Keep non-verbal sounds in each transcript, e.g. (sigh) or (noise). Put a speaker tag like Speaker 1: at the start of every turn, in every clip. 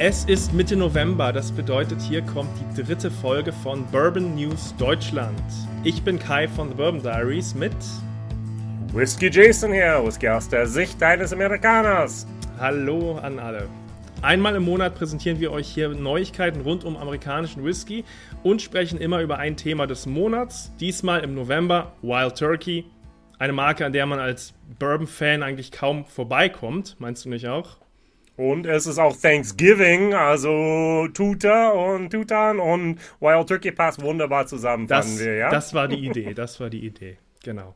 Speaker 1: Es ist Mitte November, das bedeutet, hier kommt die dritte Folge von Bourbon News Deutschland. Ich bin Kai von The Bourbon Diaries mit
Speaker 2: Whisky Jason hier, Whisky aus der Sicht eines Amerikaners.
Speaker 1: Hallo an alle. Einmal im Monat präsentieren wir euch hier Neuigkeiten rund um amerikanischen Whisky und sprechen immer über ein Thema des Monats. Diesmal im November Wild Turkey. Eine Marke, an der man als Bourbon-Fan eigentlich kaum vorbeikommt. Meinst du nicht auch?
Speaker 2: Und es ist auch Thanksgiving, also Tuta und Tutan und Wild Turkey passt wunderbar zusammen,
Speaker 1: das,
Speaker 2: wir, ja?
Speaker 1: Das war die Idee, das war die Idee, genau.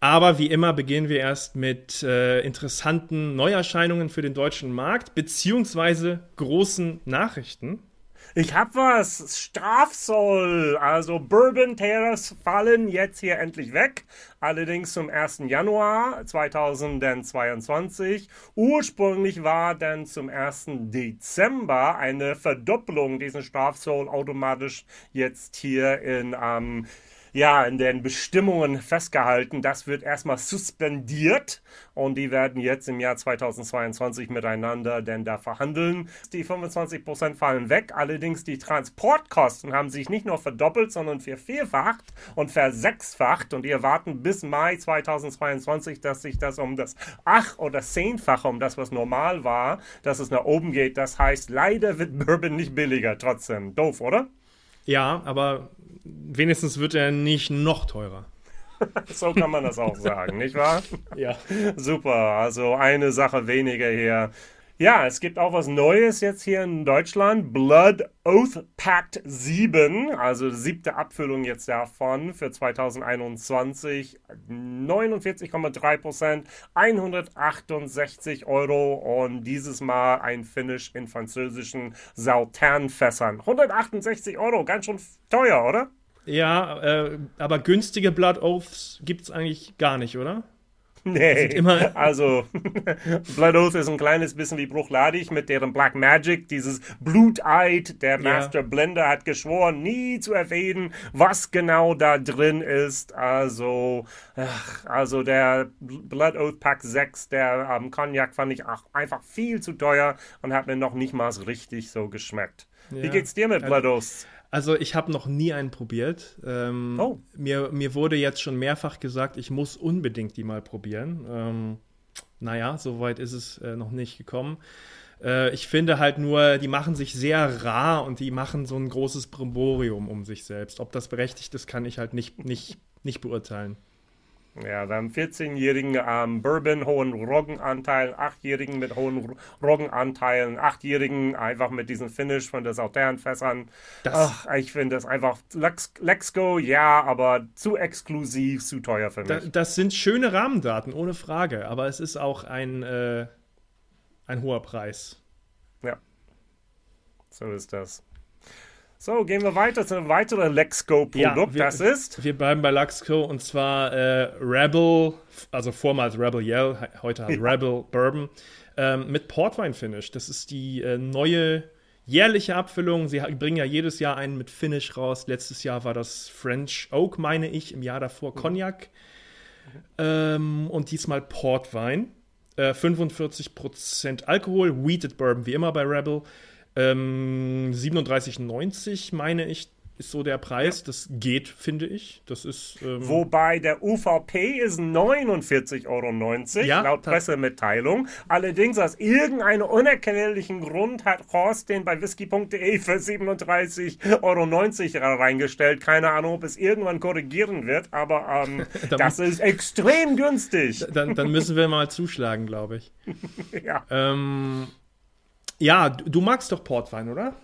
Speaker 1: Aber wie immer beginnen wir erst mit äh, interessanten Neuerscheinungen für den deutschen Markt, beziehungsweise großen Nachrichten.
Speaker 2: Ich hab was. Strafzoll. Also Bourbon Tariffs fallen jetzt hier endlich weg. Allerdings zum 1. Januar 2022. Ursprünglich war dann zum 1. Dezember eine Verdopplung diesen Strafzoll automatisch jetzt hier in ähm, ja, in den Bestimmungen festgehalten. Das wird erstmal suspendiert und die werden jetzt im Jahr 2022 miteinander denn da verhandeln. Die 25% fallen weg, allerdings die Transportkosten haben sich nicht nur verdoppelt, sondern vervierfacht und versechsfacht und die erwarten bis Mai 2022, dass sich das um das ach- oder zehnfache, um das, was normal war, dass es nach oben geht. Das heißt, leider wird Bourbon nicht billiger trotzdem. Doof, oder?
Speaker 1: Ja, aber wenigstens wird er nicht noch teurer. (laughs)
Speaker 2: so kann man das auch sagen, nicht wahr?
Speaker 1: Ja.
Speaker 2: Super, also eine Sache weniger hier. Ja, es gibt auch was Neues jetzt hier in Deutschland. Blood Oath Pact 7, also siebte Abfüllung jetzt davon für 2021. 49,3 Prozent, 168 Euro und dieses Mal ein Finish in französischen Sauternfässern. 168 Euro, ganz schön teuer, oder?
Speaker 1: Ja, äh, aber günstige Blood Oaths gibt es eigentlich gar nicht, oder? (laughs)
Speaker 2: Nee, immer also (laughs) Blood Oath ist ein kleines bisschen wie Bruchladig mit deren Black Magic, dieses Bluteid. Der Master ja. Blender hat geschworen, nie zu erwähnen, was genau da drin ist. Also, ach, also der Blood Oath Pack 6, der ähm, Cognac fand ich auch einfach viel zu teuer und hat mir noch nicht mal richtig so geschmeckt. Ja. Wie geht's dir mit Blood Oath?
Speaker 1: Also ich habe noch nie einen probiert. Ähm, oh. mir, mir wurde jetzt schon mehrfach gesagt, ich muss unbedingt die mal probieren. Ähm, naja, so weit ist es äh, noch nicht gekommen. Äh, ich finde halt nur, die machen sich sehr rar und die machen so ein großes Brimborium um sich selbst. Ob das berechtigt ist, kann ich halt nicht, nicht, nicht beurteilen.
Speaker 2: Ja, wir haben 14-jährigen ähm, Bourbon, hohen Roggenanteil, 8-jährigen mit hohen Roggenanteilen, 8-jährigen einfach mit diesem Finish von der Sauternfässern. Ach, ich finde das einfach Lex, Lexco, ja, aber zu exklusiv, zu teuer für mich. Da,
Speaker 1: das sind schöne Rahmendaten, ohne Frage, aber es ist auch ein, äh, ein hoher Preis.
Speaker 2: Ja, so ist das. So, gehen wir weiter zu einem weiteren Lexco-Produkt. Ja, das ist.
Speaker 1: Wir bleiben bei Lexco und zwar äh, Rebel, also vormals Rebel Yell, heute halt ja. Rebel Bourbon, ähm, mit Portwein-Finish. Das ist die äh, neue jährliche Abfüllung. Sie bringen ja jedes Jahr einen mit Finish raus. Letztes Jahr war das French Oak, meine ich, im Jahr davor mhm. Cognac. Ähm, und diesmal Portwein. Äh, 45% Alkohol, Wheated Bourbon, wie immer bei Rebel. Ähm, 37,90 meine ich, ist so der Preis. Ja. Das geht, finde ich. Das ist.
Speaker 2: Ähm Wobei der UVP ist 49,90 Euro, ja, laut Pressemitteilung. Allerdings aus irgendeinem unerklärlichen Grund hat Horst den bei whisky.de für 37,90 Euro reingestellt. Keine Ahnung, ob es irgendwann korrigieren wird, aber ähm, (laughs) das ist extrem günstig.
Speaker 1: Dann, dann, müssen wir mal zuschlagen, glaube ich. (laughs)
Speaker 2: ja.
Speaker 1: Ähm, ja, du magst doch Portwein, oder?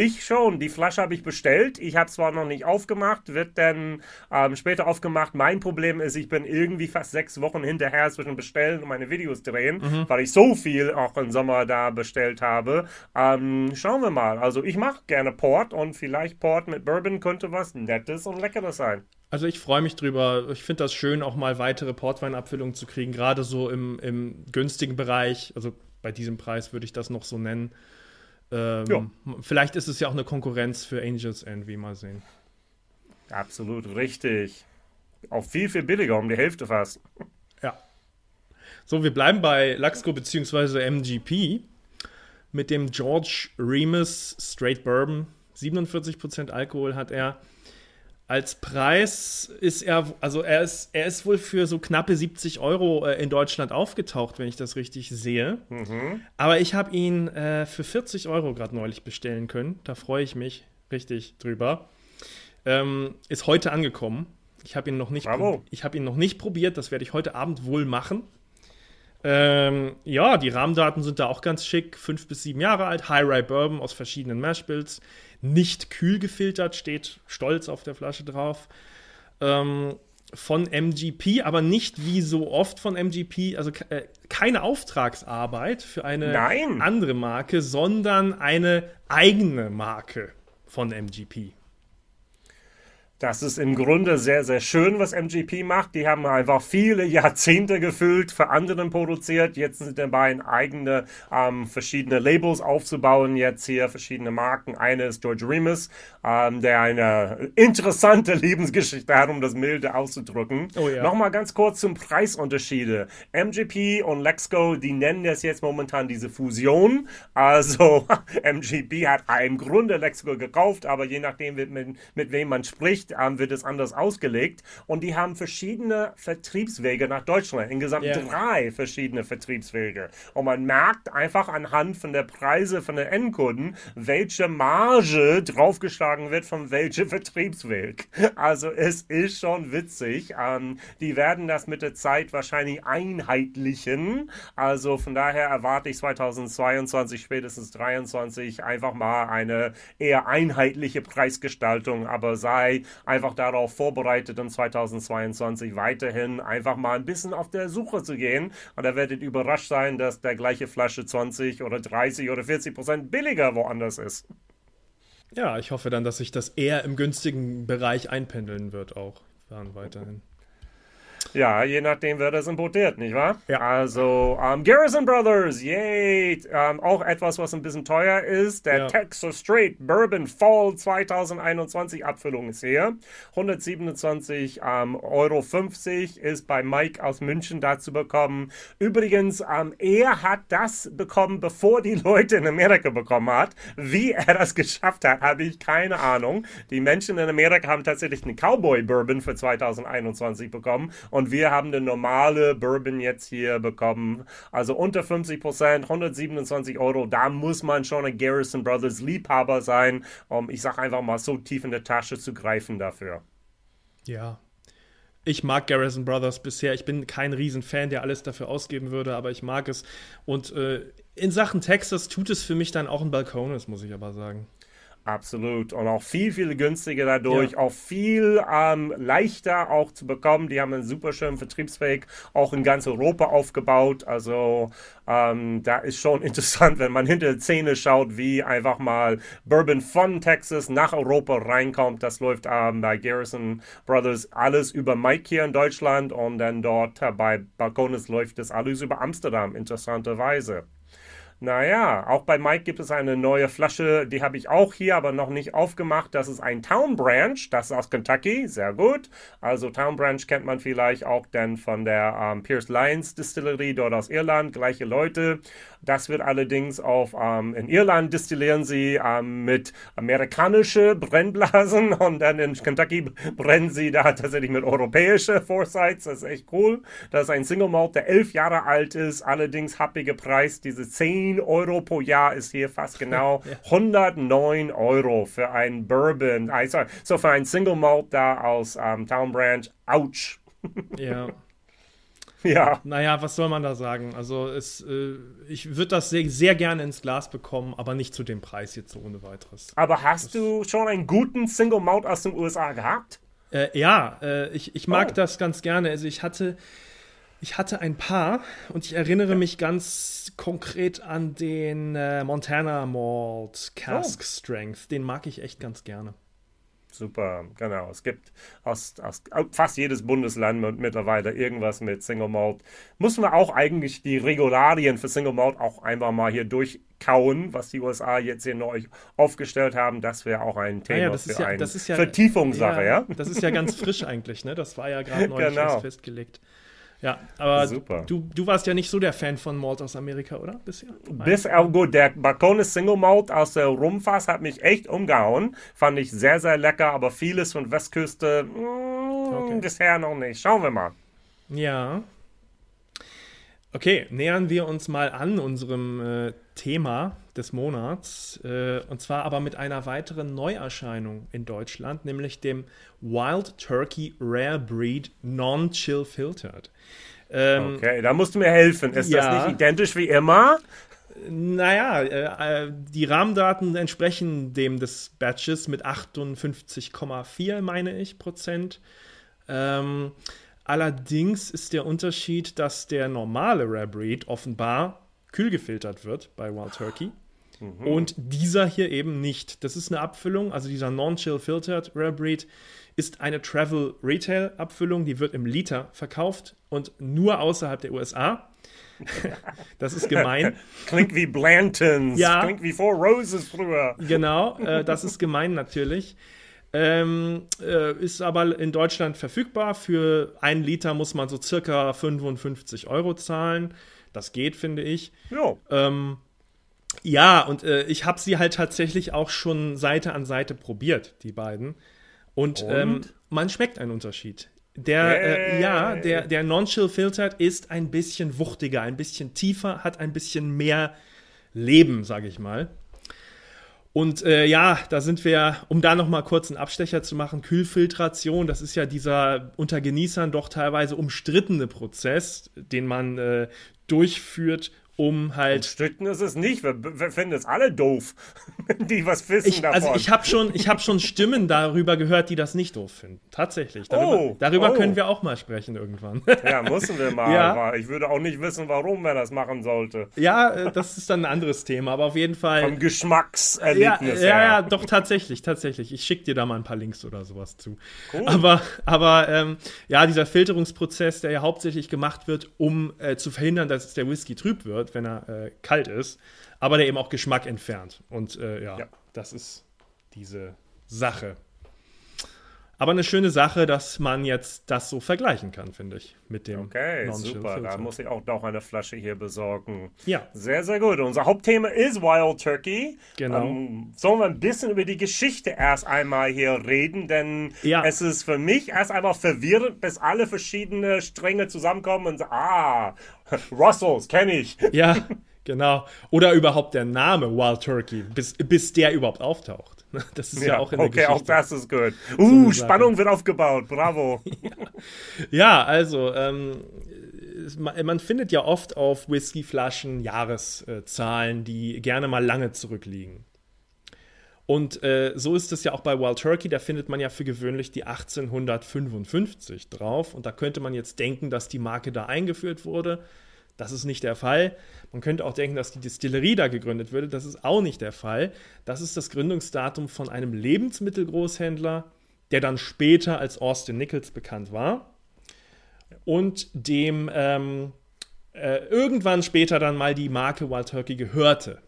Speaker 2: Ich schon. Die Flasche habe ich bestellt. Ich habe zwar noch nicht aufgemacht, wird dann ähm, später aufgemacht. Mein Problem ist, ich bin irgendwie fast sechs Wochen hinterher zwischen Bestellen und meine Videos drehen, mhm. weil ich so viel auch im Sommer da bestellt habe. Ähm, schauen wir mal. Also ich mache gerne Port und vielleicht Port mit Bourbon könnte was Nettes und Leckeres sein.
Speaker 1: Also ich freue mich drüber. Ich finde das schön, auch mal weitere Portweinabfüllungen zu kriegen, gerade so im, im günstigen Bereich. Also bei diesem Preis würde ich das noch so nennen. Ähm, vielleicht ist es ja auch eine Konkurrenz für Angels Envy, mal sehen.
Speaker 2: Absolut richtig. Auch viel, viel billiger, um die Hälfte fast.
Speaker 1: Ja. So, wir bleiben bei Laxco bzw. MGP. mit dem George Remus Straight Bourbon. 47% Alkohol hat er. Als Preis ist er, also er ist, er ist wohl für so knappe 70 Euro äh, in Deutschland aufgetaucht, wenn ich das richtig sehe. Mhm. Aber ich habe ihn äh, für 40 Euro gerade neulich bestellen können. Da freue ich mich richtig drüber. Ähm, ist heute angekommen. Ich habe ihn noch nicht, ich habe ihn noch nicht probiert. Das werde ich heute Abend wohl machen. Ähm, ja, die Rahmendaten sind da auch ganz schick. Fünf bis sieben Jahre alt, High Rye Bourbon aus verschiedenen Mashbills. Nicht kühl gefiltert, steht stolz auf der Flasche drauf. Ähm, von MGP, aber nicht wie so oft von MGP, also äh, keine Auftragsarbeit für eine Nein. andere Marke, sondern eine eigene Marke von MGP.
Speaker 2: Das ist im Grunde sehr, sehr schön, was MGP macht. Die haben einfach viele Jahrzehnte gefüllt, für anderen produziert. Jetzt sind dabei, eigene ähm, verschiedene Labels aufzubauen. Jetzt hier verschiedene Marken. Eine ist George Remus, ähm, der eine interessante (laughs) Lebensgeschichte hat, um das milde auszudrücken. Oh ja. Nochmal ganz kurz zum Preisunterschiede. MGP und Lexco, die nennen das jetzt momentan diese Fusion. Also (laughs) MGP hat im Grunde Lexco gekauft, aber je nachdem, mit, mit wem man spricht, ähm, wird es anders ausgelegt. Und die haben verschiedene Vertriebswege nach Deutschland. Insgesamt yeah. drei verschiedene Vertriebswege. Und man merkt einfach anhand von der Preise von den Endkunden, welche Marge draufgeschlagen wird von welchem Vertriebsweg. Also es ist schon witzig. Ähm, die werden das mit der Zeit wahrscheinlich einheitlichen. Also von daher erwarte ich 2022, spätestens 2023 einfach mal eine eher einheitliche Preisgestaltung, aber sei einfach darauf vorbereitet, in 2022 weiterhin einfach mal ein bisschen auf der Suche zu gehen. Und da werdet überrascht sein, dass der gleiche Flasche 20 oder 30 oder 40 Prozent billiger woanders ist.
Speaker 1: Ja, ich hoffe dann, dass sich das eher im günstigen Bereich einpendeln wird, auch dann weiterhin.
Speaker 2: Ja, je nachdem wird es importiert, nicht wahr? Ja. Also, um, ähm, Garrison Brothers, yay! Um, ähm, auch etwas, was ein bisschen teuer ist. Der ja. Texas Straight Bourbon Fall 2021 Abfüllung ist hier. 127 um, Euro 50 ist bei Mike aus München dazu bekommen. Übrigens, um, er hat das bekommen, bevor die Leute in Amerika bekommen hat. Wie er das (laughs) geschafft hat, habe ich keine Ahnung. Die Menschen in Amerika haben tatsächlich einen Cowboy Bourbon für 2021 bekommen und wir haben eine normale Bourbon jetzt hier bekommen. Also unter 50 Prozent, 127 Euro. Da muss man schon ein Garrison Brothers Liebhaber sein, um, ich sag einfach mal, so tief in der Tasche zu greifen dafür.
Speaker 1: Ja, ich mag Garrison Brothers bisher. Ich bin kein Riesenfan, der alles dafür ausgeben würde, aber ich mag es. Und äh, in Sachen Texas tut es für mich dann auch ein Balcones, muss ich aber sagen.
Speaker 2: Absolut. Und auch viel, viel günstiger dadurch, ja. auch viel ähm, leichter auch zu bekommen. Die haben einen super schönen Vertriebsweg auch in ganz Europa aufgebaut. Also ähm, da ist schon (laughs) interessant, wenn man hinter die Szene schaut, wie einfach mal Bourbon von Texas nach Europa reinkommt. Das läuft ähm, bei Garrison Brothers alles über Mike hier in Deutschland und dann dort äh, bei Balcones läuft das alles über Amsterdam, interessanterweise. Naja, auch bei Mike gibt es eine neue Flasche, die habe ich auch hier, aber noch nicht aufgemacht. Das ist ein Town Branch, das ist aus Kentucky, sehr gut. Also Town Branch kennt man vielleicht auch dann von der ähm, Pierce Lyons Distillery dort aus Irland, gleiche Leute. Das wird allerdings auf, ähm, in Irland destillieren sie ähm, mit amerikanische Brennblasen (laughs) und dann in Kentucky brennen sie da tatsächlich mit europäische Foresights. Das ist echt cool. Das ist ein Single Malt, der elf Jahre alt ist, allerdings happige Preis. Diese 10 Euro pro Jahr ist hier fast (laughs) genau 109 Euro für ein Bourbon. Also, so für ein Single Malt da aus ähm, Town Branch. Ouch. (laughs)
Speaker 1: Ja. (laughs) Ja. Naja, was soll man da sagen? Also, es, äh, ich würde das sehr, sehr, gerne ins Glas bekommen, aber nicht zu dem Preis jetzt so ohne weiteres.
Speaker 2: Aber hast das, du schon einen guten Single Mount aus den USA gehabt?
Speaker 1: Äh, ja, äh, ich, ich mag oh. das ganz gerne. Also, ich hatte. Ich hatte ein paar und ich erinnere ja. mich ganz konkret an den äh, Montana Malt Cask oh. Strength. Den mag ich echt ganz gerne.
Speaker 2: Super, genau. Es gibt aus, aus fast jedes Bundesland mittlerweile irgendwas mit Single Malt. Müssen wir auch eigentlich die Regularien für Single Malt auch einfach mal hier durchkauen, was die USA jetzt hier neu aufgestellt haben. Das wäre auch ein Thema
Speaker 1: ja, für
Speaker 2: ja,
Speaker 1: eine
Speaker 2: ja, Vertiefungssache, ja,
Speaker 1: Das ist ja ganz frisch eigentlich, ne? Das war ja gerade neu genau. festgelegt. Ja, aber Super. Du, du warst ja nicht so der Fan von Malt aus Amerika, oder? Bisher?
Speaker 2: Bis auch gut. Der Balcones Single Malt aus der Rumfass hat mich echt umgehauen. Fand ich sehr, sehr lecker, aber vieles von Westküste mh, mm, okay. bisher noch nicht. Schauen wir mal.
Speaker 1: Ja. Okay, nähern wir uns mal an unserem äh, Thema des Monats. Äh, und zwar aber mit einer weiteren Neuerscheinung in Deutschland, nämlich dem Wild Turkey Rare Breed Non-Chill Filtered.
Speaker 2: Ähm, okay, da musst du mir helfen. Ist ja, das nicht identisch wie immer?
Speaker 1: Naja, äh, äh, die Rahmendaten entsprechen dem des Batches mit 58,4, meine ich, Prozent. Ähm, allerdings ist der Unterschied, dass der normale Rare Breed offenbar kühl gefiltert wird bei Wild Turkey. Mhm. Und dieser hier eben nicht. Das ist eine Abfüllung, also dieser Non-Chill Filtered Rare Breed ist eine Travel Retail Abfüllung, die wird im Liter verkauft und nur außerhalb der USA. (laughs) das ist gemein. (laughs)
Speaker 2: Klingt wie Blantons. Ja. Klingt wie Four Roses früher.
Speaker 1: Genau, äh, das ist gemein natürlich. Ähm, äh, ist aber in Deutschland verfügbar. Für einen Liter muss man so circa 55 Euro zahlen. Das geht, finde ich. Ja. Ähm, ja, und äh, ich habe sie halt tatsächlich auch schon Seite an Seite probiert, die beiden. Und, und? Ähm, man schmeckt einen Unterschied. Der, äh, ja, der, der Non-Chill Filtered ist ein bisschen wuchtiger, ein bisschen tiefer, hat ein bisschen mehr Leben, sage ich mal. Und äh, ja, da sind wir, um da nochmal kurz einen Abstecher zu machen, Kühlfiltration, das ist ja dieser unter Genießern doch teilweise umstrittene Prozess, den man äh, durchführt, um halt.
Speaker 2: Umstritten ist es nicht. Wir, wir finden es alle doof, (laughs) die was wissen
Speaker 1: ich, also davon. Also ich habe schon, hab schon Stimmen darüber gehört, die das nicht doof finden. Tatsächlich. Darüber, oh, darüber oh. können wir auch mal sprechen irgendwann.
Speaker 2: Ja, müssen wir mal. (laughs) Ja. Ich würde auch nicht wissen, warum man das machen sollte.
Speaker 1: Ja, äh, das ist dann ein anderes Thema, aber auf jeden Fall.
Speaker 2: Vom Geschmackserlebnis.
Speaker 1: Ja, ja, ja, doch, tatsächlich, tatsächlich. Ich schicke dir da mal ein paar Links oder sowas zu. Cool. Aber, aber ähm, ja, dieser Filterungsprozess, der ja hauptsächlich gemacht wird, um äh, zu verhindern, dass der Whisky trüb wird wird, wenn er äh, kalt ist, aber der eben auch Geschmack entfernt. Und äh, ja, ja, das ist diese Sache. Aber eine schöne Sache, dass man jetzt das so vergleichen kann, finde ich, mit dem.
Speaker 2: Okay, super. Filter. Da muss ich auch noch eine Flasche hier besorgen.
Speaker 1: Ja.
Speaker 2: Sehr, sehr gut. Unser Hauptthema ist Wild Turkey. Genau. Ähm, sollen wir ein bisschen über die Geschichte erst einmal hier reden? Denn ja. es ist für mich erst einmal verwirrend, bis alle verschiedene Stränge zusammenkommen und sagen, ah, (laughs) Russells, kenne ich.
Speaker 1: Ja, genau. Oder überhaupt der Name Wild Turkey, bis, bis der überhaupt auftaucht. (laughs) Das ist ja, ja auch in der
Speaker 2: okay, Geschichte. Okay, auch das ist gut. Uh, so Spannung wird aufgebaut. Bravo. (laughs)
Speaker 1: ja. ja, also, ähm, man findet ja oft auf Whiskyflaschen Jahreszahlen, die gerne mal lange zurückliegen. Und äh, so ist es ja auch bei Wild Turkey, da findet man ja für gewöhnlich die 1855 drauf. Und da könnte man jetzt denken, dass die Marke da eingeführt wurde. Das ist nicht der Fall. Man könnte auch denken, dass die Distillerie da gegründet würde. Das ist auch nicht der Fall. Das ist das Gründungsdatum von einem Lebensmittelgroßhändler, der dann später als Austin Nichols bekannt war und dem ähm, äh, irgendwann später dann mal die Marke Wild Turkey gehörte.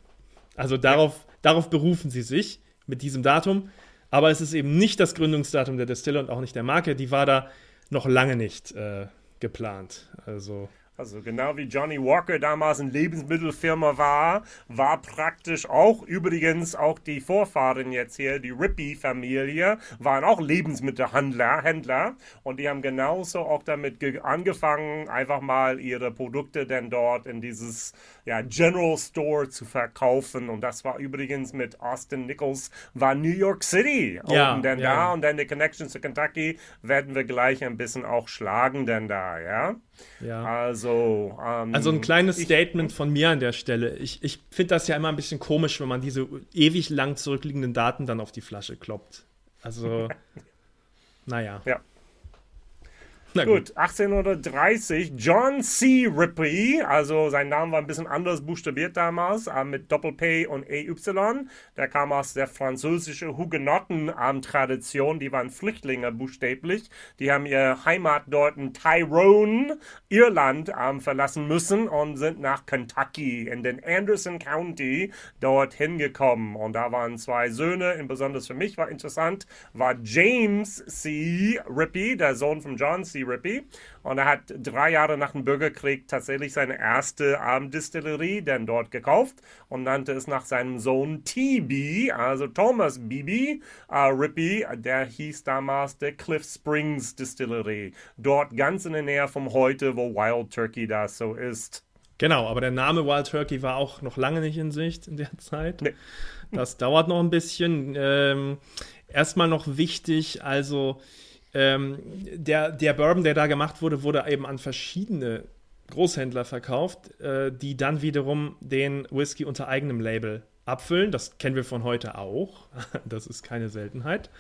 Speaker 1: Also darauf, darauf berufen sie sich mit diesem Datum. Aber es ist eben nicht das Gründungsdatum der Distille und auch nicht der Marke. Die war da noch lange nicht äh, geplant. Also
Speaker 2: also genau wie Johnny Walker damals eine Lebensmittelfirma war, war praktisch auch übrigens auch die Vorfahren jetzt hier, die Rippy-Familie, waren auch Lebensmittelhändler Händler, und die haben genauso auch damit angefangen, einfach mal ihre Produkte dann dort in dieses ja, General Store zu verkaufen. Und das war übrigens mit Austin Nichols, war New York City. Ja, und dann ja. da und dann die Connection zu Kentucky werden wir gleich ein bisschen auch schlagen, denn da, ja.
Speaker 1: Ja. Also, ähm, also ein kleines ich, Statement von mir an der Stelle. Ich, ich finde das ja immer ein bisschen komisch, wenn man diese ewig lang zurückliegenden Daten dann auf die Flasche kloppt. Also, (laughs) naja.
Speaker 2: Ja. Na gut. 1830, John C. Ripley, also sein Name war ein bisschen anders buchstabiert damals, äh, mit Doppel-P und EY. Der kam aus der französischen Hugenotten-Tradition, die waren Flüchtlinge buchstäblich. Die haben ihre Heimat dort in Tyrone, Irland, ähm, verlassen müssen und sind nach Kentucky in den Anderson County dort hingekommen. Und da waren zwei Söhne, besonders für mich war interessant, war James C. Ripley, der Sohn von John C. Rippey. Und er hat drei Jahre nach dem Bürgerkrieg tatsächlich seine erste ähm, Distillerie dann dort gekauft und nannte es nach seinem Sohn TB, also Thomas Beebe äh, Rippey. Der hieß damals der Cliff Springs Distillery. Dort ganz in der Nähe vom heute, wo Wild Turkey das so ist.
Speaker 1: Genau, aber der Name Wild Turkey war auch noch lange nicht in Sicht in der Zeit. Nee. Das dauert noch ein bisschen. Ähm, erstmal noch wichtig, also ähm, der, der Bourbon, der da gemacht wurde, wurde eben an verschiedene Großhändler verkauft, äh, die dann wiederum den Whisky unter eigenem Label abfüllen. Das kennen wir von heute auch. (laughs) Das ist keine Seltenheit.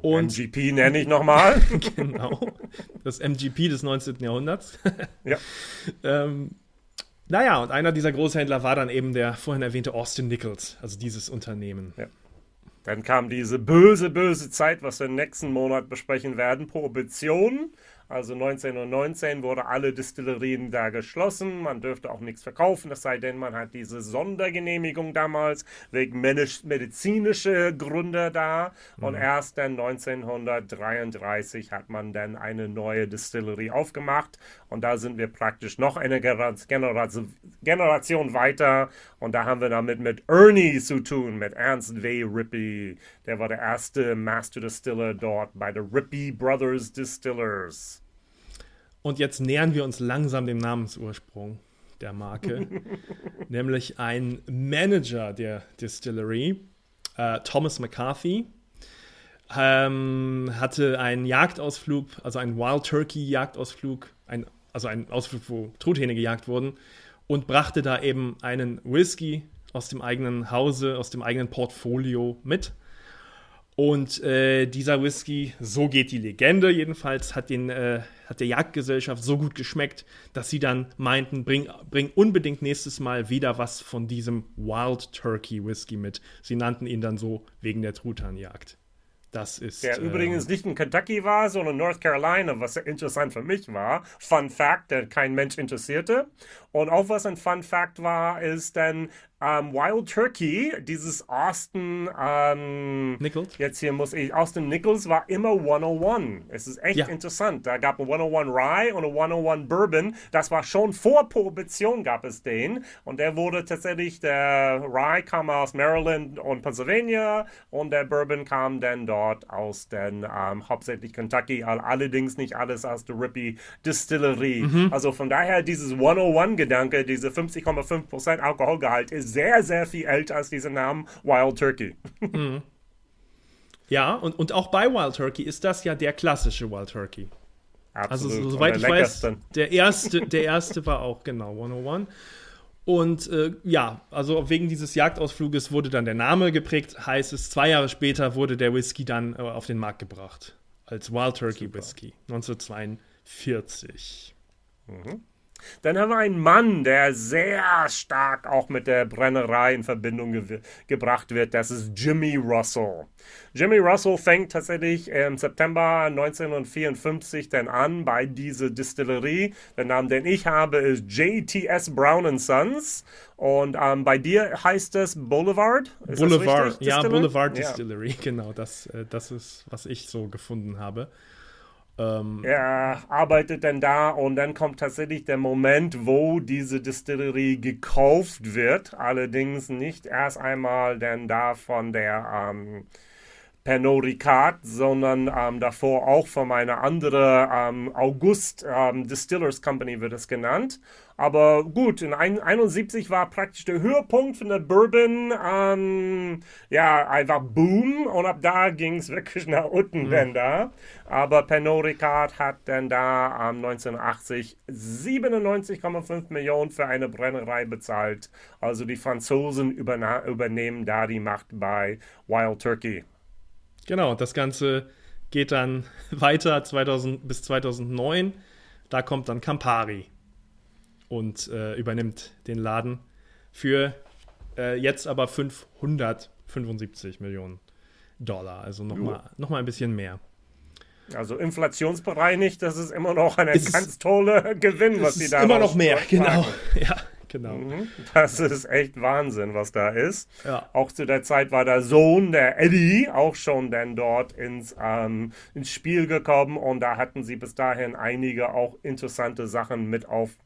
Speaker 2: Und MGP nenne ich nochmal. (laughs)
Speaker 1: genau. Das MGP des 19. Jahrhunderts. (laughs) ja. ähm, naja, und einer dieser Großhändler war dann eben der vorhin erwähnte Austin Nichols, also dieses Unternehmen.
Speaker 2: Ja. Dann kam diese böse, böse Zeit, was wir nächsten Monat besprechen werden, Prohibition. Also 1919 wurde alle Distillerien da geschlossen. Man dürfte auch nichts verkaufen, es sei denn, man hat diese Sondergenehmigung damals wegen medizinischer Gründe da. Und mhm. erst dann 1933 hat man dann eine neue Distillerie aufgemacht. Und da sind wir praktisch noch eine Generation, Generation weiter. Und da haben wir damit mit Ernie zu tun, mit Ernst W. Rippey. Der war der erste Master Distiller dort bei der Rippey Brothers Distillers.
Speaker 1: Und jetzt nähern wir uns langsam dem Namensursprung der Marke, (laughs) nämlich ein Manager der Distillery, äh, Thomas McCarthy, ähm, hatte einen Jagdausflug, also einen Wild Turkey Jagdausflug, ein, also einen Ausflug, wo Truthähne gejagt wurden, und brachte da eben einen Whisky aus dem eigenen Hause, aus dem eigenen Portfolio mit. Und äh, dieser Whisky, so geht die Legende jedenfalls, hat, den, äh, hat der Jagdgesellschaft so gut geschmeckt, dass sie dann meinten, bring, bring unbedingt nächstes Mal wieder was von diesem Wild Turkey Whisky mit. Sie nannten ihn dann so wegen der Truthahnjagd. Das ist.
Speaker 2: Der äh, übrigens nicht in Kentucky war, sondern North Carolina, was interessant für mich war. Fun Fact, der kein Mensch interessierte. Und auch was ein Fun Fact war, ist dann ähm, Wild Turkey, dieses Austin ähm, Nichols. Jetzt hier muss ich, Austin Nichols war immer 101. Es ist echt ja. interessant. Da gab es 101 Rye und 101 Bourbon. Das war schon vor Prohibition gab es den. Und der wurde tatsächlich, der Rye kam aus Maryland und Pennsylvania und der Bourbon kam dann dort aus den ähm, hauptsächlich Kentucky, allerdings nicht alles aus der Rippy Distillery. Mhm. Also von daher dieses 101-Gedanke, diese 50,5% Alkoholgehalt ist sehr, sehr viel älter als dieser Name Wild Turkey. (laughs) Mhm.
Speaker 1: Ja, und, und auch bei Wild Turkey ist das ja der klassische Wild Turkey. Absolut. Also, soweit ich weiß, der erste, der erste war auch genau 101. Und äh, ja, also wegen dieses Jagdausfluges wurde dann der Name geprägt, heißt es, zwei Jahre später wurde der Whisky dann äh, auf den Markt gebracht. Als Wild Turkey Super. Whisky, 1942.
Speaker 2: Mhm. Dann haben wir einen Mann, der sehr stark auch mit der Brennerei in Verbindung ge gebracht wird. Das ist Jimmy Russell. Jimmy Russell fängt tatsächlich im September 1954 dann an bei dieser Distillerie. Der Name, den ich habe, ist JTS Brown Sons. Und ähm, bei dir heißt es Boulevard?
Speaker 1: Ist Boulevard, ja, Boulevard Distillery, ja. genau. Das, äh, das ist, was ich so gefunden habe.
Speaker 2: Ähm, er arbeitet dann da und dann kommt tatsächlich der Moment, wo diese Distillerie gekauft wird. Allerdings nicht erst einmal dann da von der ähm, Pernod Ricard, sondern ähm, davor auch von einer anderen ähm, August ähm, Distillers Company wird es genannt. Aber gut, in 71 war praktisch der Höhepunkt von der Bourbon, ähm, ja, einfach Boom. Und ab da ging es wirklich nach unten mhm. denn da. Aber Pernod Ricard hat dann da ähm, 1980 97,5 Millionen für eine Brennerei bezahlt. Also die Franzosen übernehmen da die Macht bei Wild Turkey.
Speaker 1: Genau, das Ganze geht dann (laughs) weiter 2000, bis 2009. Da kommt dann Campari und äh, übernimmt den Laden für äh, jetzt aber 575 Millionen Dollar. Also nochmal noch mal ein bisschen mehr.
Speaker 2: Also inflationsbereinigt, das ist immer noch ein ganz toller Gewinn, was sie da
Speaker 1: Immer noch mehr, genau. (laughs) Ja, Genau. Mhm.
Speaker 2: Das ist echt Wahnsinn, was da ist.
Speaker 1: Ja.
Speaker 2: Auch zu der Zeit war der Sohn, der Eddie, auch schon dann dort ins, ähm, ins Spiel gekommen und da hatten sie bis dahin einige auch interessante Sachen mit auf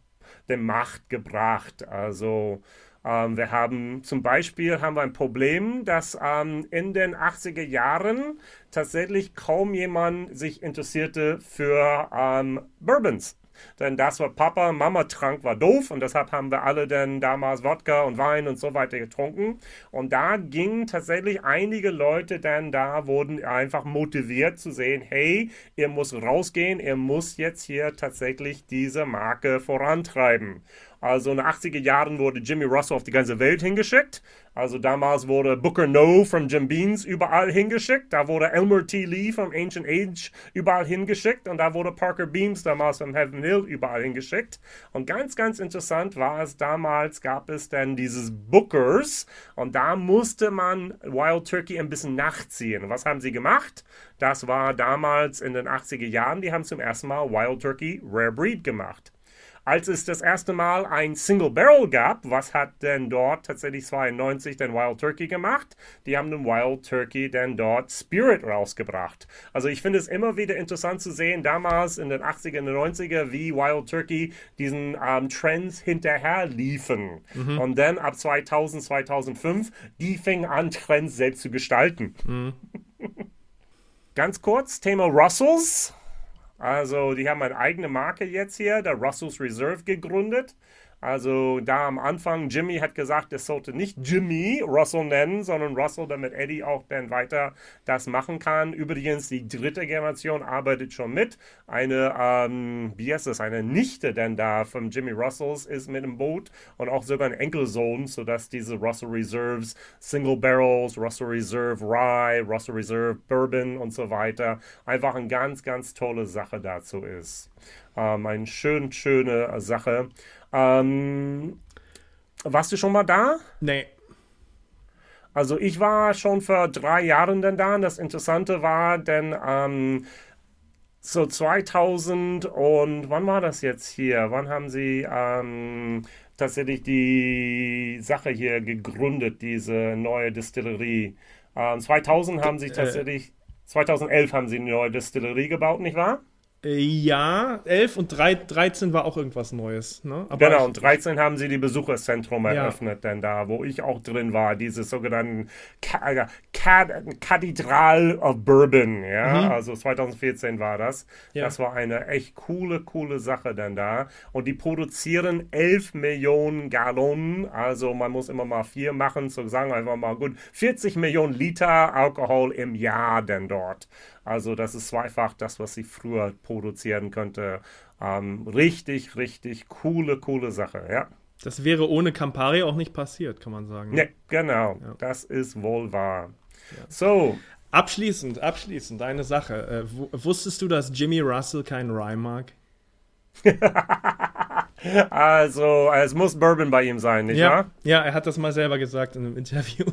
Speaker 2: den Markt gebracht. Also ähm, wir haben zum Beispiel haben wir ein Problem, dass ähm, in den 80er Jahren tatsächlich kaum jemand sich interessierte für ähm, Bourbons. Denn das, was Papa Mama trank, war doof und deshalb haben wir alle dann damals Wodka und Wein und so weiter getrunken. Und da gingen tatsächlich einige Leute dann da, wurden einfach motiviert zu sehen, hey, ihr muss rausgehen, ihr muss jetzt hier tatsächlich diese Marke vorantreiben. Also in den 80er Jahren wurde Jimmy Russell auf die ganze Welt hingeschickt. Also damals wurde Booker No von Jim Beans überall hingeschickt. Da wurde Elmer T. Lee vom Ancient Age überall hingeschickt. Und da wurde Parker Beams damals vom Heaven Hill überall hingeschickt. Und ganz, ganz interessant war es damals, gab es dann dieses Bookers. Und da musste man Wild Turkey ein bisschen nachziehen. Was haben sie gemacht? Das war damals in den 80er Jahren. Die haben zum ersten Mal Wild Turkey Rare Breed gemacht als es das erste Mal ein Single Barrel gab, was hat denn dort tatsächlich 92 den Wild Turkey gemacht? Die haben den Wild Turkey dann dort Spirit rausgebracht. Also ich finde es immer wieder interessant zu sehen, damals in den 80er und 90er, wie Wild Turkey diesen ähm, Trends hinterher liefen. Mhm. Und dann ab 2000, 2005, die fingen an, Trends selbst zu gestalten. Mhm. (laughs) Ganz kurz, Thema Russells. Also, die haben eine eigene Marke jetzt hier, der Russell's Reserve, gegründet. Also da am Anfang, Jimmy hat gesagt, es sollte nicht Jimmy Russell nennen, sondern Russell, damit Eddie auch dann weiter das machen kann. Übrigens, die dritte Generation arbeitet schon mit. Eine, ähm, wie heißt das, eine Nichte denn da von Jimmy Russells ist mit im Boot und auch sogar ein Enkelsohn, sodass diese Russell Reserves, Single Barrels, Russell Reserve Rye, Russell Reserve Bourbon und so weiter einfach eine ganz, ganz tolle Sache dazu ist. Ähm, eine schön, schöne Sache. Ähm, warst du schon mal da?
Speaker 1: Nee.
Speaker 2: Also ich war schon vor drei Jahren dann da. Und das Interessante war, denn ähm, so 2000 und wann war das jetzt hier? Wann haben sie ähm, tatsächlich die Sache hier gegründet, diese neue Distillerie? Ähm, 2000 haben sie äh, tatsächlich, äh, 2011 haben sie eine neue Distillerie gebaut, nicht wahr?
Speaker 1: Äh, ja, 11 und 3, 13 war auch irgendwas Neues. Ne?
Speaker 2: Aber genau, und 13 haben sie die Besucherzentrum eröffnet, ja. denn da, wo ich auch drin war, dieses sogenannten Cathedral of Bourbon, ja, mhm. also 2014 war das. Ja. Das war eine echt coole, coole Sache denn da. Und die produzieren 11 Millionen Gallonen, also man muss immer mal vier machen, so sagen einfach mal gut, 40 Millionen Liter Alkohol im Jahr denn dort. Also das ist zweifach das, was sie früher produzieren könnte. Ähm, richtig, richtig coole, coole Sache, ja.
Speaker 1: Das wäre ohne Campari auch nicht passiert, kann man sagen.
Speaker 2: Ne, genau. Ja. Das ist wohl wahr. Ja. So.
Speaker 1: Abschließend, abschließend, eine Sache. Äh, wusstest du, dass Jimmy Russell keinen Rye mag? (laughs)
Speaker 2: also, es muss Bourbon bei ihm sein, nicht
Speaker 1: ja.
Speaker 2: wahr?
Speaker 1: Ja, er hat das mal selber gesagt in einem Interview.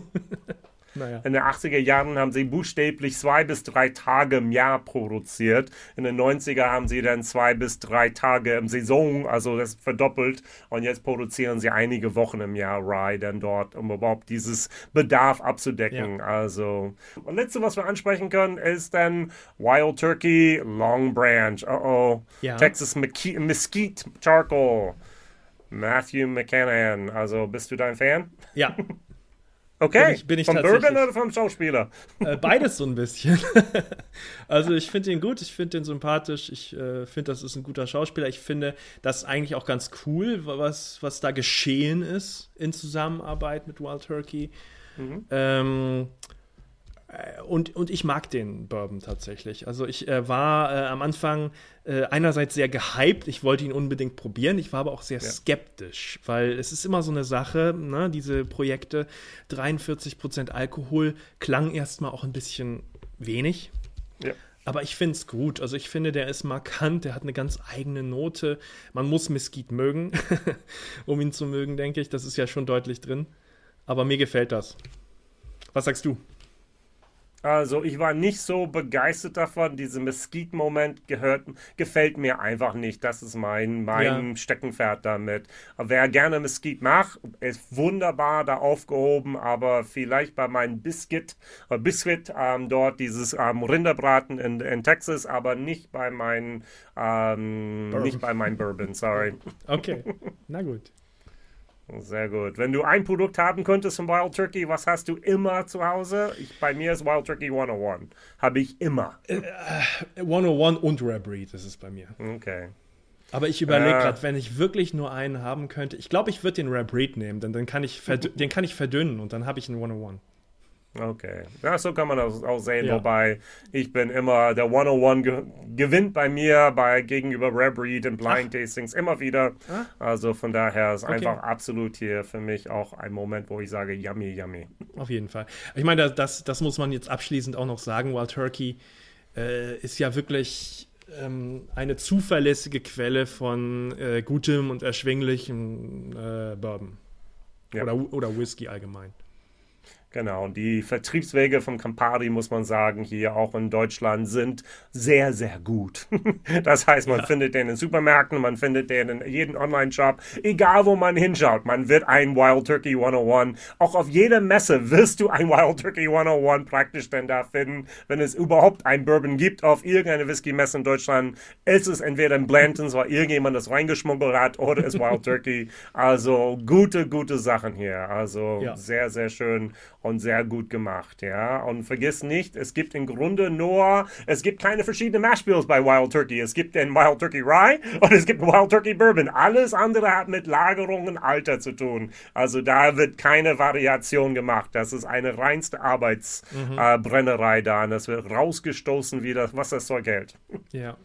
Speaker 2: Naja. In den 80er Jahren haben sie buchstäblich zwei bis drei Tage im Jahr produziert. In den 90er haben sie dann zwei bis drei Tage im Saison, also das verdoppelt. Und jetzt produzieren sie einige Wochen im Jahr Rye dann dort, um überhaupt dieses Bedarf abzudecken. Ja. Also, und letzte, was wir ansprechen können, ist dann Wild Turkey Long Branch. Uh oh. Ja. Texas Mesquite Charcoal. Matthew McCann. Also, bist du dein Fan?
Speaker 1: Ja. (laughs)
Speaker 2: Okay,
Speaker 1: bin ich, bin ich
Speaker 2: vom Bourbon oder vom Schauspieler?
Speaker 1: Äh, beides so ein bisschen. (laughs) also ich finde ihn gut, ich finde ihn sympathisch, ich äh, finde, das ist ein guter Schauspieler. Ich finde das eigentlich auch ganz cool, was, was da geschehen ist in Zusammenarbeit mit Wild Turkey. Mhm. Ähm, äh, und, und ich mag den Bourbon tatsächlich. Also ich äh, war äh, am Anfang äh, einerseits sehr gehypt, ich wollte ihn unbedingt probieren, ich war aber auch sehr ja. skeptisch, weil es ist immer so eine Sache, ne, diese Projekte, 43% Alkohol klang erstmal auch ein bisschen wenig. Ja. Aber ich finde es gut. Also ich finde, der ist markant, der hat eine ganz eigene Note. Man muss Mesquite mögen, (laughs) um ihn zu mögen, denke ich. Das ist ja schon deutlich drin. Aber mir gefällt das. Was sagst du?
Speaker 2: Also ich war nicht so begeistert davon. Dieser Mesquite-Moment gehört, gefällt mir einfach nicht. Das ist mein, mein ja. Steckenpferd damit. Wer gerne Mesquite macht, ist wunderbar da aufgehoben, aber vielleicht bei meinem Biscuit, äh, Biscuit ähm, dort dieses ähm, Rinderbraten in, in Texas, aber nicht bei meinem ähm, nicht bei meinem Bourbon, sorry.
Speaker 1: Okay, (laughs) na gut.
Speaker 2: Sehr gut. Wenn du ein Produkt haben könntest von Wild Turkey, was hast du immer zu Hause? Ich, bei mir ist Wild Turkey 101. Habe ich immer.
Speaker 1: Äh, 101 und Rare Breed ist es bei mir.
Speaker 2: Okay.
Speaker 1: Aber ich überlege äh, gerade, wenn ich wirklich nur einen haben könnte, ich glaube, ich würde den Rare Breed nehmen, denn dann kann ich (laughs) den kann ich verdünnen und dann habe ich einen 101.
Speaker 2: Okay. Ja, so kann man das auch sehen. Ja. Wobei ich bin immer, der 101 ge gewinnt bei mir bei gegenüber Rare Breed und Blind Ach. Tastings immer wieder. Ah. Also von daher ist okay. einfach absolut hier für mich auch ein Moment, wo ich sage, yummy, yummy.
Speaker 1: Auf jeden Fall. Ich meine, das, das muss man jetzt abschließend auch noch sagen. Wild Turkey äh, ist ja wirklich ähm, eine zuverlässige Quelle von äh, gutem und erschwinglichem äh, Bourbon. Ja. Oder, oder Whisky allgemein.
Speaker 2: Genau, die Vertriebswege von Campari, muss man sagen, hier auch in Deutschland sind sehr, sehr gut. (laughs) Das heißt, man ja. findet den in Supermärkten, man findet den in jedem Online-Shop, egal wo man hinschaut. Man wird ein Wild Turkey 101. Auch auf jeder Messe wirst du ein Wild Turkey 101 praktisch denn da finden. Wenn es überhaupt ein Bourbon gibt auf irgendeine Whisky-Messe in Deutschland, ist es entweder in Blantons, weil irgendjemand das reingeschmuggelt hat, oder ist Wild Turkey. Also gute, gute Sachen hier. Also ja. sehr, sehr schön und sehr gut gemacht, ja. Und vergiss nicht, es gibt im Grunde nur, es gibt keine verschiedenen Mashbills bei Wild Turkey. Es gibt den Wild Turkey Rye und es gibt Wild Turkey Bourbon. Alles andere hat mit Lagerung und Alter zu tun. Also da wird keine Variation gemacht. Das ist eine reinste Arbeitsbrennerei mhm. äh, da und das wird rausgestoßen, wie das, was das Zeug hält.
Speaker 1: Ja.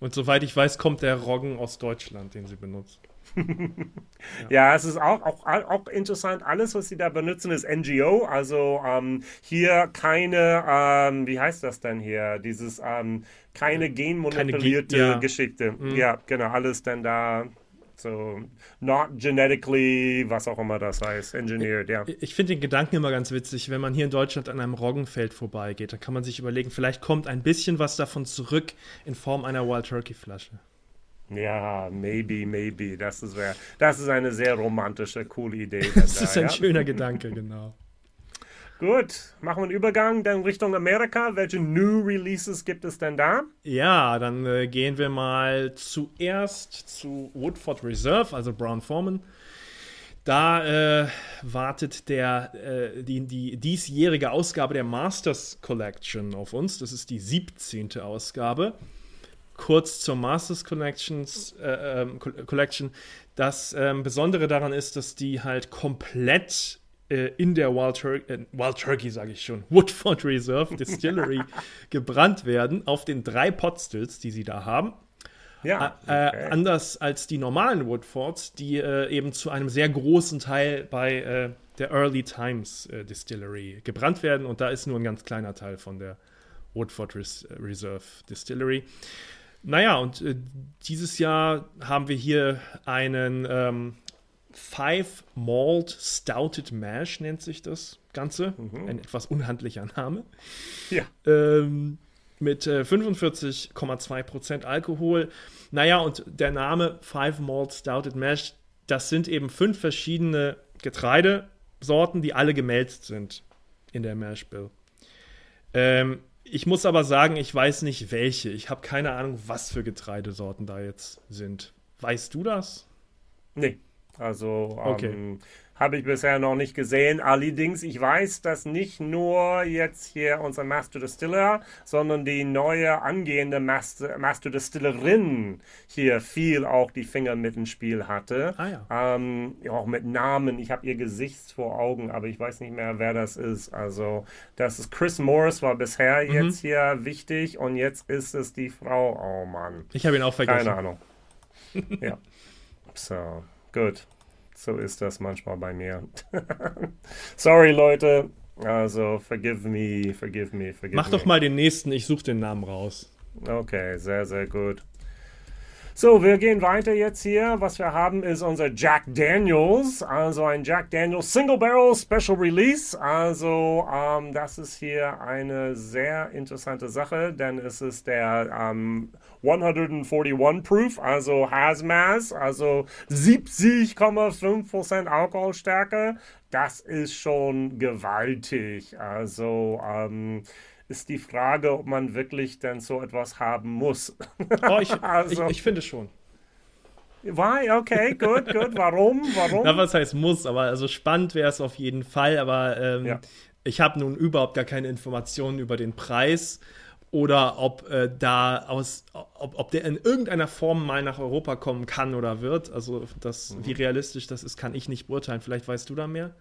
Speaker 1: Und soweit ich weiß, kommt der Roggen aus Deutschland, den sie benutzt (laughs)
Speaker 2: ja. es ist auch, auch, auch interessant. Alles, was sie da benutzen, ist NGO. Also ähm, hier keine, ähm, wie heißt das denn hier? Dieses, ähm, keine genmanipulierte Gen ja. Geschichte. Mhm. Ja, genau, alles denn da. So, not genetically, was auch immer das heißt, engineered, ja.
Speaker 1: Ich, ich finde den Gedanken immer ganz witzig, wenn man hier in Deutschland an einem Roggenfeld vorbeigeht, dann kann man sich überlegen, vielleicht kommt ein bisschen was davon zurück in Form einer Wild Turkey Flasche.
Speaker 2: Ja, maybe, maybe. Das ist, das ist eine sehr romantische, coole Idee. (laughs)
Speaker 1: das da, ist ein ja? schöner Gedanke, genau.
Speaker 2: Gut, machen wir einen Übergang dann Richtung Amerika. Welche New Releases gibt es denn da?
Speaker 1: Ja, dann äh, gehen wir mal zuerst zu Woodford Reserve, also Brown Foreman. Da äh, wartet der, äh, die, die diesjährige Ausgabe der Masters Collection auf uns. Das ist die 17. Ausgabe kurz zur Masters Collections, äh, ähm, Collection. Das ähm, Besondere daran ist, dass die halt komplett äh, in der Wild, Tur äh, Wild Turkey, sage ich schon, Woodford Reserve Distillery (laughs) gebrannt werden, auf den drei Potstills, die sie da haben. Ja, äh, okay. anders als die normalen Woodfords, die äh, eben zu einem sehr großen Teil bei äh, der Early Times Distillery gebrannt werden. Und da ist nur ein ganz kleiner Teil von der Woodford Res Reserve Distillery. Naja, und äh, dieses Jahr haben wir hier einen ähm, Five Malt Stouted Mash, nennt sich das Ganze. Mhm. Ein etwas unhandlicher Name. Ja. Ähm, mit äh, 45,2% Alkohol. Naja, und der Name Five Malt Stouted Mash, das sind eben fünf verschiedene Getreidesorten, die alle gemälzt sind in der Mash Bill. Ähm, ich muss aber sagen, ich weiß nicht welche. Ich habe keine Ahnung, was für Getreidesorten da jetzt sind. Weißt du das?
Speaker 2: Nee. Also okay. ähm, habe ich bisher noch nicht gesehen. Allerdings, ich weiß, dass nicht nur jetzt hier unser Master Distiller, sondern die neue angehende Master, Master Distillerin hier viel auch die Finger mit ins Spiel hatte. Ah, ja. Ähm, auch mit Namen. Ich habe ihr Gesicht vor Augen, aber ich weiß nicht mehr, wer das ist. Also, das ist Chris Morris, war bisher mhm. jetzt hier wichtig und jetzt ist es die Frau. Oh Mann.
Speaker 1: Ich habe ihn auch vergessen.
Speaker 2: Keine Ahnung. (laughs) ja. So, gut. So ist das manchmal bei mir. (laughs) Sorry, Leute. Also, forgive me, forgive me, forgive
Speaker 1: Mach
Speaker 2: me.
Speaker 1: doch mal den nächsten, ich suche den Namen raus.
Speaker 2: Okay, sehr, sehr gut. So, wir gehen weiter jetzt hier. Was wir haben ist unser Jack Daniels, also ein Jack Daniels Single Barrel Special Release. Also, ähm, das ist hier eine sehr interessante Sache, denn es ist der ähm, 141 Proof, also Hazmaz, also 70,5% Alkoholstärke. Das ist schon gewaltig. Also, ähm, ist die Frage, ob man wirklich denn so etwas haben muss.
Speaker 1: Oh, ich, (laughs) also, ich, ich finde schon.
Speaker 2: Why? Okay, gut, gut. Warum? Warum?
Speaker 1: Na, was heißt muss, aber also spannend wäre es auf jeden Fall, aber ähm, ja. ich habe nun überhaupt gar keine Informationen über den Preis oder ob äh, da aus, ob, ob der in irgendeiner Form mal nach Europa kommen kann oder wird. Also das, mhm. wie realistisch das ist, kann ich nicht beurteilen. Vielleicht weißt du da mehr?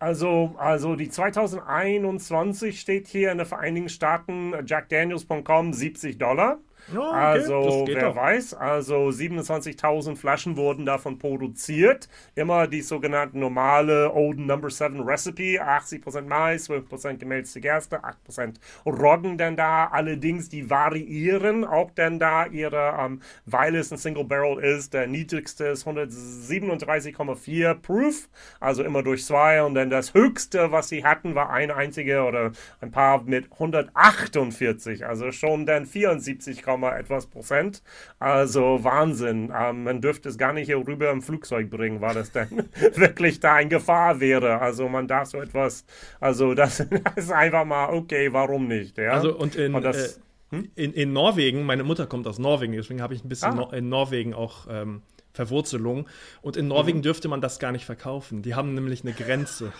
Speaker 2: Also, also die 2021 steht hier in den Vereinigten Staaten jackdaniels.com 70 Dollar. Oh, okay. Also, wer doch. weiß, also 27.000 Flaschen wurden davon produziert. Immer die sogenannte normale Old Number 7 Recipe. 80% Mais, 12% gemälzte Gerste, 8% Roggen denn da. Allerdings, die variieren auch denn da ihre, ähm, weil es ein Single Barrel ist. Der niedrigste ist 137,4 Proof, also immer durch zwei. Und dann das höchste, was sie hatten, war ein einziger oder ein paar mit 148, also schon dann 74, etwas Prozent. Also Wahnsinn. Ähm, man dürfte es gar nicht hier rüber im Flugzeug bringen, weil das dann (laughs) wirklich da in Gefahr wäre. Also man darf so etwas, also das, das (laughs) ist einfach mal, okay, warum nicht? Ja?
Speaker 1: Also und in, und das, äh, hm? in, in, Norwegen, meine Mutter kommt aus Norwegen, deswegen habe ich ein bisschen ah. no in Norwegen auch ähm, Verwurzelung. Und in Norwegen mhm. dürfte man das gar nicht verkaufen. Die haben nämlich eine Grenze.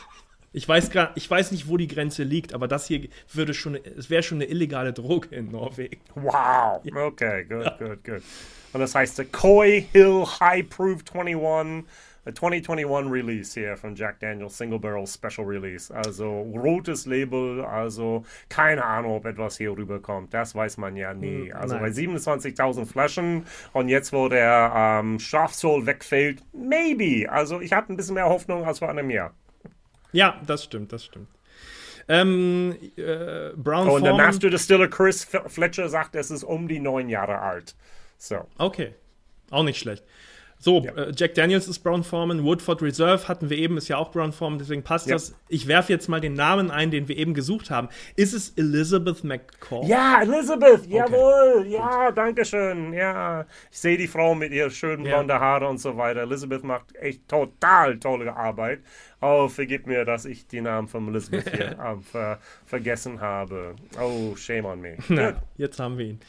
Speaker 1: Ich weiß, grad, ich weiß nicht, wo die Grenze liegt, aber das hier würde schon, es wäre schon eine illegale Droge in Norwegen.
Speaker 2: Wow. (laughs) Okay, good, good, good. Und das heißt der Koi Hill High Proof 21, a 2021 Release hier von Jack Daniels Single Barrel Special Release. Also rotes Label, also keine Ahnung, ob etwas hier rüberkommt. Das weiß man ja nie. Hm, also Nein. bei 27.000 Flaschen und jetzt, wo der ähm, Strafzoll wegfällt, maybe. Also ich habe ein bisschen mehr Hoffnung als vor einem Jahr.
Speaker 1: Ja, das stimmt, das stimmt. Ähm,
Speaker 2: äh, Brown oh, und der Master Distiller Chris Fletcher sagt, es ist um die neun Jahre alt. So.
Speaker 1: Okay, auch nicht schlecht. So, ja. äh, Jack Daniels ist Brown Foreman, Woodford Reserve hatten wir eben, ist ja auch Brown Foreman, deswegen passt ja. das. Ich werfe jetzt mal den Namen ein, den wir eben gesucht haben. Ist es Elizabeth McCall?
Speaker 2: Ja, Elizabeth, okay. jawohl, ja, danke schön. Ja, ich sehe die Frau mit ihren schönen blonden ja. Haare und so weiter. Elizabeth macht echt total tolle Arbeit. Oh, vergib mir, dass ich die Namen von Elizabeth hier (laughs) ver vergessen habe. Oh, shame on me.
Speaker 1: Na, jetzt haben wir ihn.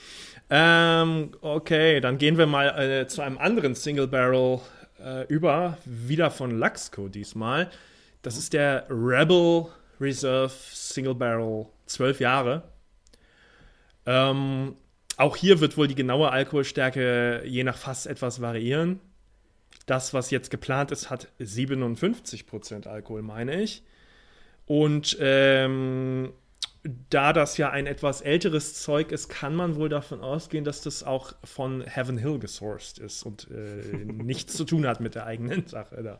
Speaker 1: Ähm, okay, dann gehen wir mal äh, zu einem anderen Single Barrel äh, über. Wieder von Luxco diesmal. Das ist der Rebel Reserve Single Barrel 12 Jahre. Ähm, auch hier wird wohl die genaue Alkoholstärke je nach Fass etwas variieren. Das, was jetzt geplant ist, hat 57% Alkohol, meine ich. Und ähm, da das ja ein etwas älteres Zeug ist, kann man wohl davon ausgehen, dass das auch von Heaven Hill gesourced ist und äh, (laughs) nichts zu tun hat mit der eigenen Sache da.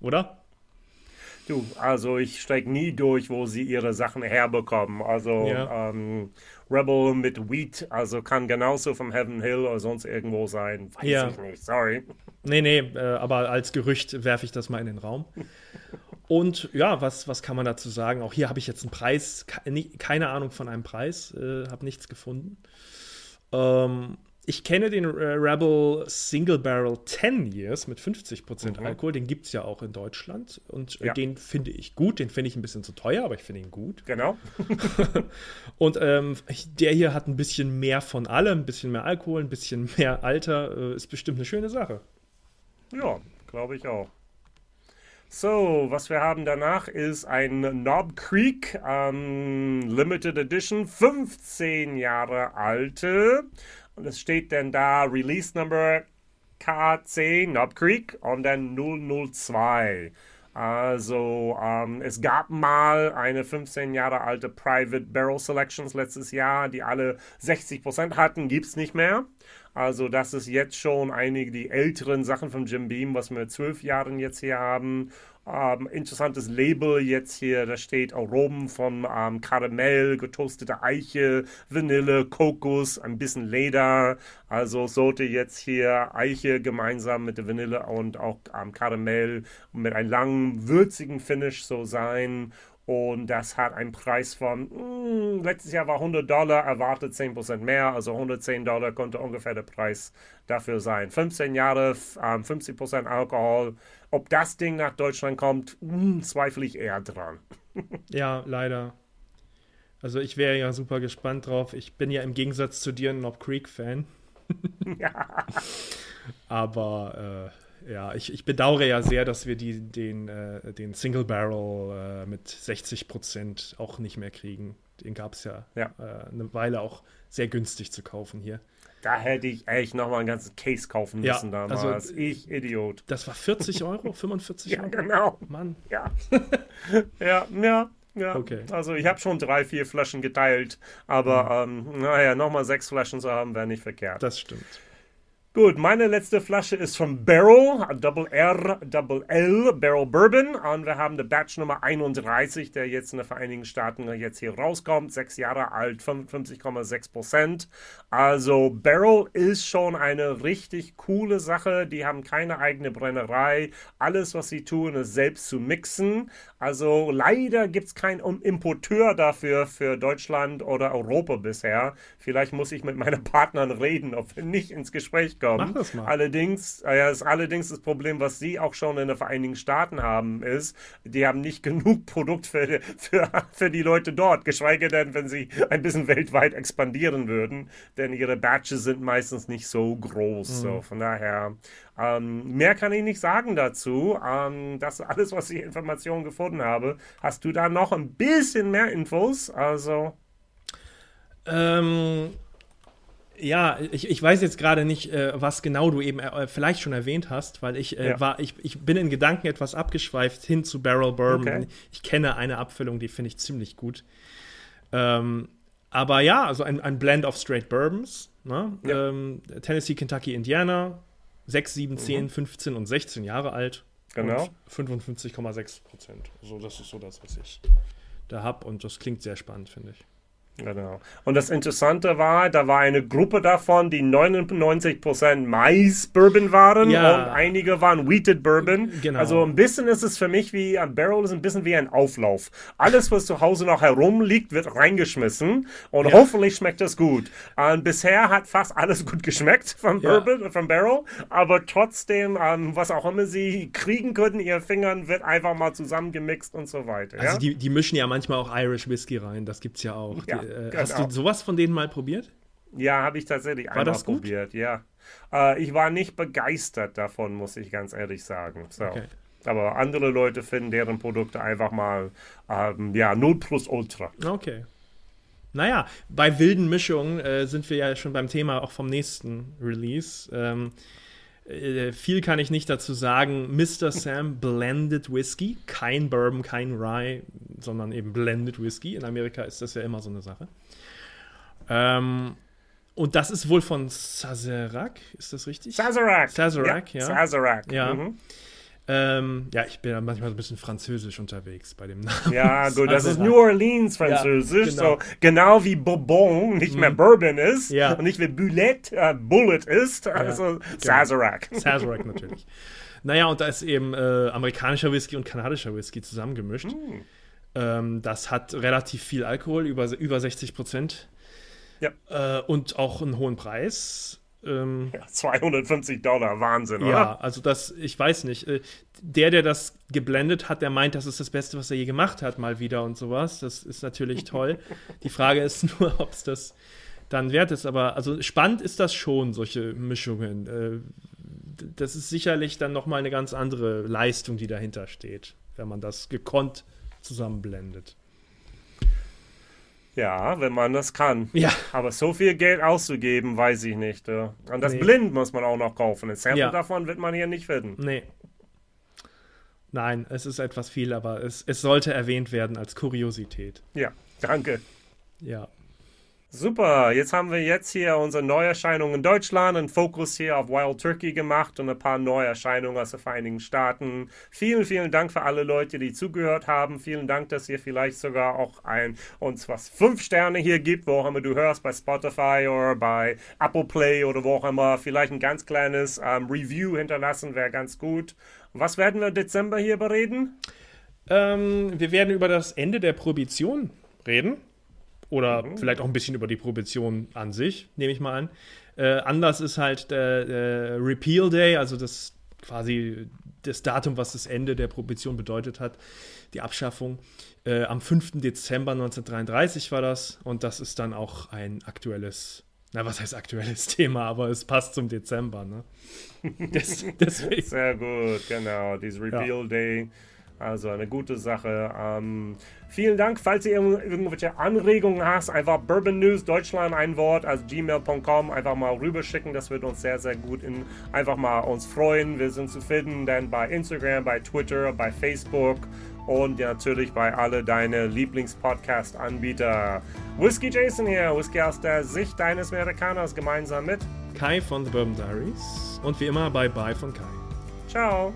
Speaker 1: Oder?
Speaker 2: Du, also ich steige nie durch, wo sie ihre Sachen herbekommen. Also ja. ähm, Rebel mit Wheat, also kann genauso vom Heaven Hill oder sonst irgendwo sein. Weiß ja. ich nicht, sorry.
Speaker 1: Nee, nee, äh, aber als Gerücht werfe ich das mal in den Raum. Und ja, was, was kann man dazu sagen? Auch hier habe ich jetzt einen Preis, keine Ahnung von einem Preis, äh, habe nichts gefunden. Ähm, ich kenne den äh, Rebel Single Barrel 10 Years mit 50% mhm. Alkohol. Den gibt es ja auch in Deutschland. Und äh, ja. den finde ich gut. Den finde ich ein bisschen zu teuer, aber ich finde ihn gut.
Speaker 2: Genau. (laughs) (laughs)
Speaker 1: und ähm, der hier hat ein bisschen mehr von allem. Ein bisschen mehr Alkohol, ein bisschen mehr Alter. Äh, ist bestimmt eine schöne Sache.
Speaker 2: Ja, glaube ich auch. So, was wir haben danach ist ein Knob Creek ähm, Limited Edition, 15 Jahre alte. Und es steht dann da Release Number KC Knob Creek und dann 002. Also, ähm, es gab mal eine 15 Jahre alte Private Barrel Selections letztes Jahr, die alle 60% hatten, gibt es nicht mehr. Also das ist jetzt schon einige die älteren Sachen von Jim Beam, was wir zwölf Jahren jetzt hier haben. Ähm, interessantes Label jetzt hier, da steht Aromen von ähm, Karamell, getoastete Eiche, Vanille, Kokos, ein bisschen Leder. Also sollte jetzt hier Eiche gemeinsam mit der Vanille und auch ähm, Karamell mit einem langen, würzigen Finish so sein. Und das hat einen Preis von, mh, hm, letztes Jahr war 100 Dollar, erwartet 10% mehr, also 110 Dollar konnte ungefähr der Preis dafür sein. 15 Jahre, ähm, 50% Alkohol. Ob das Ding nach Deutschland kommt, mh, hm, zweifle ich eher dran. (laughs)
Speaker 1: ja, leider. Also ich wäre ja super gespannt drauf. Ich bin ja im Gegensatz zu dir ein Knob Creek-Fan. ja. (laughs) Aber äh, ja, ich, ich bedauere ja sehr, dass wir die, den, äh, den Single Barrel äh, mit 60 Prozent auch nicht mehr kriegen. Den gab es ja, ja. Äh, eine Weile auch sehr günstig zu kaufen hier.
Speaker 2: Da hätte ich echt nochmal einen ganzen Case kaufen müssen ja, damals. Also, ich Idiot.
Speaker 1: Das war 40 Euro, 45 (laughs)
Speaker 2: ja,
Speaker 1: Euro?
Speaker 2: Ja, genau.
Speaker 1: Mann.
Speaker 2: Ja. (laughs) ja, ja. Ja, okay. also ich habe schon drei, vier Flaschen geteilt, aber mhm. ähm, naja, nochmal sechs Flaschen zu haben, wäre nicht verkehrt.
Speaker 1: Das stimmt.
Speaker 2: Gut, meine letzte Flasche ist von Barrel, Double R, Double L, Barrel Bourbon. Und wir haben den Batch Nummer 31, der jetzt in den Vereinigten Staaten jetzt hier rauskommt. Sechs Jahre alt, 55,6 Prozent. Also Barrel ist schon eine richtig coole Sache. Die haben keine eigene Brennerei. Alles, was sie tun, ist selbst zu mixen. Also leider gibt es keinen Importeur dafür für Deutschland oder Europa bisher. Vielleicht muss ich mit meinen Partnern reden, ob wir nicht ins Gespräch kommen kommen. Mach das mal. Allerdings, äh, ist allerdings das Problem, was sie auch schon in den Vereinigten Staaten haben, ist, die haben nicht (laughs) genug Produkt für, für, für die Leute dort, geschweige denn, wenn sie ein bisschen weltweit expandieren würden, denn ihre Batches sind meistens nicht so groß. Mhm. So, von daher, ähm, mehr kann ich nicht sagen dazu. Ähm, das ist alles, was ich Informationen gefunden habe. Hast du da noch ein bisschen mehr Infos? Also.
Speaker 1: Ähm, ja, ich, ich weiß jetzt gerade nicht, äh, was genau du eben äh, vielleicht schon erwähnt hast, weil ich äh, ja. war, ich, ich bin in Gedanken etwas abgeschweift hin zu Barrel Bourbon. Okay. Ich kenne eine Abfüllung, die finde ich ziemlich gut. Ähm, aber ja, also ein, ein Blend of Straight Bourbons. Ne? Ja. Ähm, Tennessee, Kentucky, Indiana. 6, 7, 10, mhm. 15 und 16 Jahre alt.
Speaker 2: Genau.
Speaker 1: 55,6 Prozent. So, das ist so das, was ich da habe. Und das klingt sehr spannend, finde ich.
Speaker 2: Genau. Und das Interessante war, da war eine Gruppe davon, die 99% Mais-Bourbon waren ja. und einige waren Wheated Bourbon. Genau. Also ein bisschen ist es für mich wie, ein Barrel ist ein bisschen wie ein Auflauf. Alles, was zu Hause noch herumliegt, wird reingeschmissen und ja. hoffentlich schmeckt es gut. Und bisher hat fast alles gut geschmeckt vom Bourbon, ja. vom Barrel, aber trotzdem, ähm, was auch immer sie kriegen können, ihr Fingern wird einfach mal zusammengemixt und so weiter.
Speaker 1: Also die, die mischen ja manchmal auch Irish Whisky rein, das gibt's ja auch. Die, äh, genau. Hast du sowas von denen mal probiert?
Speaker 2: Ja, habe ich tatsächlich
Speaker 1: war einmal
Speaker 2: probiert, ja. Äh, ich war nicht begeistert davon, muss ich ganz ehrlich sagen. So. Okay. Aber andere Leute finden deren Produkte einfach mal ähm, ja, 0 plus Ultra.
Speaker 1: Okay. Naja, bei wilden Mischungen äh, sind wir ja schon beim Thema auch vom nächsten Release. Ähm, äh, viel kann ich nicht dazu sagen. Mr. Sam Blended Whisky. Kein Bourbon, kein Rye, sondern eben Blended Whisky. In Amerika ist das ja immer so eine Sache. Ähm, und das ist wohl von Sazerac, ist das richtig?
Speaker 2: Sazerac.
Speaker 1: Sazerac, ja.
Speaker 2: ja. Sazerac.
Speaker 1: Ja. Mhm. Ähm, ja, ich bin ja manchmal ein bisschen französisch unterwegs bei dem Namen.
Speaker 2: Ja, (laughs) gut, das ist New Orleans französisch, ja, genau. so genau wie Bourbon nicht mhm. mehr Bourbon ist ja. und nicht wie Bullet, äh, Bullet ist, also ja, Sazerac.
Speaker 1: Genau. Sazerac natürlich. Naja, und da ist eben äh, amerikanischer Whisky und kanadischer Whisky zusammengemischt. Mhm. Ähm, das hat relativ viel Alkohol, über, über 60 Prozent. Ja. Äh, und auch einen hohen Preis.
Speaker 2: Ähm, ja, 250 Dollar, Wahnsinn,
Speaker 1: oder? Ja, also das, ich weiß nicht. Äh, der, der das geblendet hat, der meint, das ist das Beste, was er je gemacht hat, mal wieder und sowas. Das ist natürlich toll. (laughs) Die Frage ist (laughs) nur, ob es das dann wert ist. Aber also spannend ist das schon, solche Mischungen. Äh, das ist sicherlich dann nochmal eine ganz andere Leistung, die dahinter steht, wenn man das gekonnt zusammenblendet.
Speaker 2: Ja, wenn man das kann.
Speaker 1: Ja.
Speaker 2: Aber so viel Geld auszugeben, weiß ich nicht. Und das nee. blind muss man auch noch kaufen. Ein Sample ja. davon wird man hier nicht finden.
Speaker 1: Nee. Nein, es ist etwas viel, aber es, es sollte erwähnt werden als Kuriosität.
Speaker 2: Ja, danke.
Speaker 1: Ja.
Speaker 2: Super, jetzt haben wir jetzt hier unsere Neuerscheinungen in Deutschland, einen Fokus hier auf Wild Turkey gemacht und ein paar Neuerscheinungen aus den Vereinigten Staaten. Vielen, vielen Dank für alle Leute, die zugehört haben. Vielen Dank, dass ihr vielleicht sogar auch ein, uns was fünf Sterne hier gibt, wo auch immer du hörst, bei Spotify oder bei Apple Play oder wo auch immer. Vielleicht ein ganz kleines ähm, Review hinterlassen, wäre ganz gut. Was werden wir im Dezember hier bereden?
Speaker 1: Ähm, wir werden über das Ende der Prohibition reden. Oder mhm. vielleicht auch ein bisschen über die Prohibition an sich, nehme ich mal an. Äh, anders ist halt der, der, Repeal Day, also das quasi das Datum, was das Ende der Prohibition bedeutet hat, die Abschaffung. Äh, am 5. Dezember 1933 war das und das ist dann auch ein aktuelles, na was heißt aktuelles (laughs) Thema, aber es passt zum Dezember. Ne? (laughs)
Speaker 2: Deswegen. Sehr gut, genau, dieses Repeal ja. Day also eine gute Sache. Ähm, vielen Dank. Falls ihr irgendwelche Anregungen hast, einfach Bourbon News Deutschland ein Wort als gmail.com einfach mal rüberschicken. Das wird uns sehr, sehr gut in, einfach mal uns freuen. Wir sind zu finden dann bei Instagram, bei Twitter, bei Facebook und natürlich bei alle deine Lieblingspodcast-Anbieter. Whisky Jason hier, Whisky aus der Sicht eines Amerikaners, gemeinsam mit
Speaker 1: Kai von The Bourbon Diaries und wie immer bei Bye von Kai.
Speaker 2: Ciao.